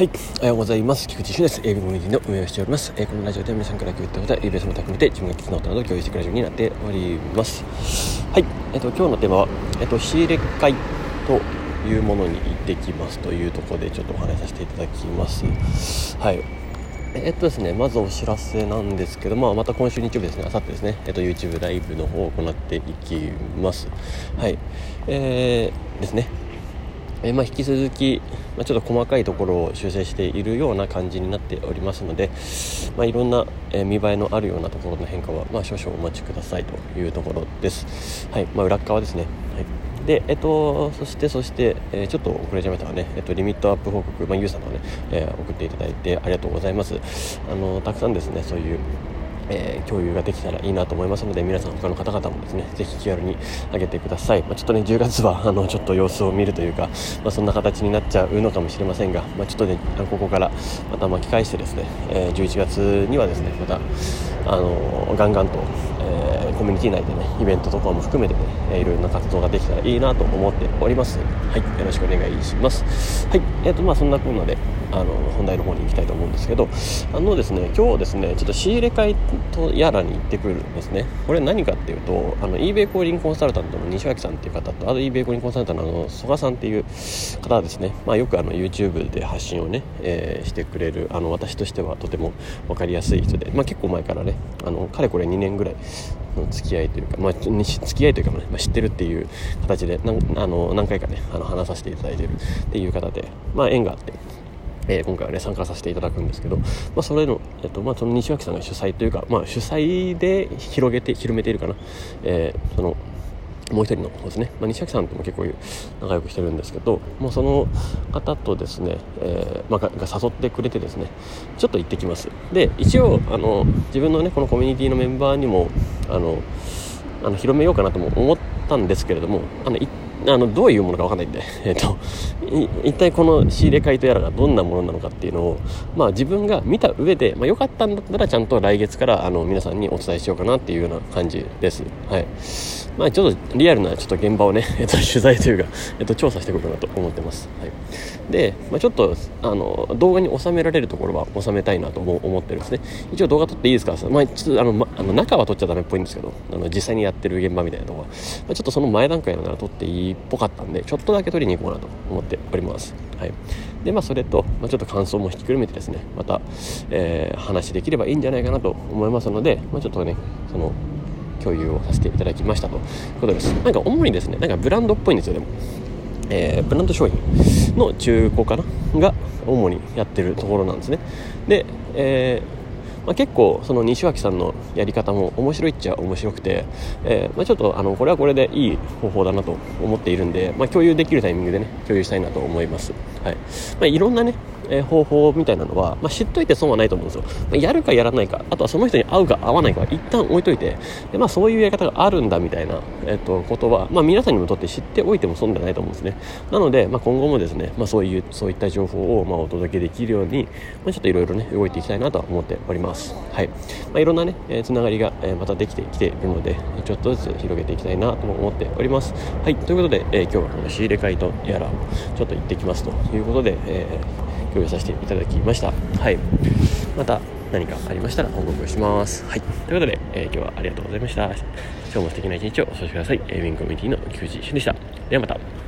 はい、おはようございます。菊池俊です。英語コミュニティの運営をしております。えー、このラジオでは皆さんから聞いたことや、ベースも含めて自分が聞き直ったなど共有していくラジオになっております。はい、えっ、ー、と、今日のテーマは、えっ、ー、と、仕入れ会というものに行ってきますというところでちょっとお話しさせていただきます。はい。えっとですね、まずお知らせなんですけど、まあ、また今週日曜日ですね、あさってですね、えっと、YouTube ライブの方を行っていきます。はい。えー、ですね。えまあ、引き続き、まあ、ちょっと細かいところを修正しているような感じになっておりますので、まあ、いろんな、え見栄えのあるようなところの変化は、まあ、少々お待ちくださいというところです。はいまあ、裏側ですね。はいで、えっと、そしてそして、えー、ちょっと遅れちゃいましたがね、えっと、リミットアップ報告、まあ、ユーさんのね、えー、送っていただいてありがとうございます。あのたくさんですね、そういうえー、共有ができたらいいなと思いますので皆さん他の方々もですねぜひ気軽に上げてください、まあ、ちょっとね10月はあのちょっと様子を見るというか、まあ、そんな形になっちゃうのかもしれませんが、まあ、ちょっとねここからまた巻き返してですね、えー、11月にはですねまたあのガンガンと、コミュニティ内でねイベントとかも含めてね、えいろいろな活動ができたらいいなと思っております。はいよろしくお願いします。はいえっ、ー、とまあそんなこんなであの本題の方に行きたいと思うんですけどあのですね今日ですねちょっと仕入れ会とやらに行ってくるんですね。これ何かっていうとあの eBay コーリングコンサルタントの西脇さんっていう方とあと eBay コーリングコンサルタントの曽我さんっていう方はですね、まあ、よくあの YouTube で発信をね、えー、してくれるあの私としてはとても分かりやすい人で、まあ、結構前からねあのかれこれ2年ぐらい付き合いというか、まあ、付き合いというか、ね、まあ、知ってるっていう形でなあの何回かねあの話させていただいてるっていう方で、まあ、縁があってえー、今回はね参加させていただくんですけど、まあ、それの、えっとまあ、その西脇さんが主催というか、まあ、主催で広げて広めているかな、えー、そのもう一人の方ですね、まあ、西脇さんとも結構仲良くしてるんですけどもうその方とですね、えーまあ、が誘ってくれてですねちょっと行ってきます。で一応あの自分のねこのコミュニティのメンバーにもあの広めようかなとも思ったんですけれどもあの一あのどういうものか分かんないんで、えーと、一体この仕入れ替えとやらがどんなものなのかっていうのを、まあ、自分が見た上で、まあ、よかったんだったらちゃんと来月からあの皆さんにお伝えしようかなっていうような感じです。はいまあ、ちょっとリアルなちょっと現場をね、えーと、取材というか、えーと、調査していこうかなと思ってます。はい、で、まあ、ちょっとあの動画に収められるところは収めたいなと思ってるんですね。一応動画撮っていいですか、まあ、ちょっとあの、ま、あの中は撮っちゃダメっぽいんですけどあの実際にやってる現場みたいなとこは、まあ、ちょっとその前段階なら撮っていいっぽかったんでちょっとだけ取りに行こうかなと思っております。はい、でまあそれと、まあ、ちょっと感想もひっくるめてですねまた、えー、話できればいいんじゃないかなと思いますので、まあ、ちょっとねその共有をさせていただきましたということです。なんか主にですねなんかブランドっぽいんですよでも、えー、ブランド商品の中古かな？が主にやってるところなんですね。で、えーまあ、結構その西脇さんのやり方も面白いっちゃ面白くて、えー、まあ、ちょっとあのこれはこれでいい方法だなと思っているんで、まあ、共有できるタイミングでね共有したいなと思います、はい。まあ、いろんなねえ方法みたいなのは、まあ、知っといて損はないと思うんですよ、まあ、やるかやらないかあとはその人に合うか合わないかは一旦置いといてで、まあ、そういうやり方があるんだみたいな、えー、とことは、まあ、皆さんにもとって知っておいても損ではないと思うんですね。なので、まあ、今後もですね、まあ、そういうそういった情報をまあお届けできるように、まあ、ちょっといろいろね動いていきたいなと思っております。はい、まあ、いろんなね、えー、つながりが、え、またできてきているのでちょっとずつ広げていきたいなと思っております。はい。ということで、えー、今日はこの仕入れ替えとやらをちょっと行ってきますと。ということで、えー共有させていただきました。はい。また何かありましたら報告します。はい。ということで、えー、今日はありがとうございました。今日も素敵な一日をお過ごしください。ウィンコミュニティの菊池俊でした。ではまた。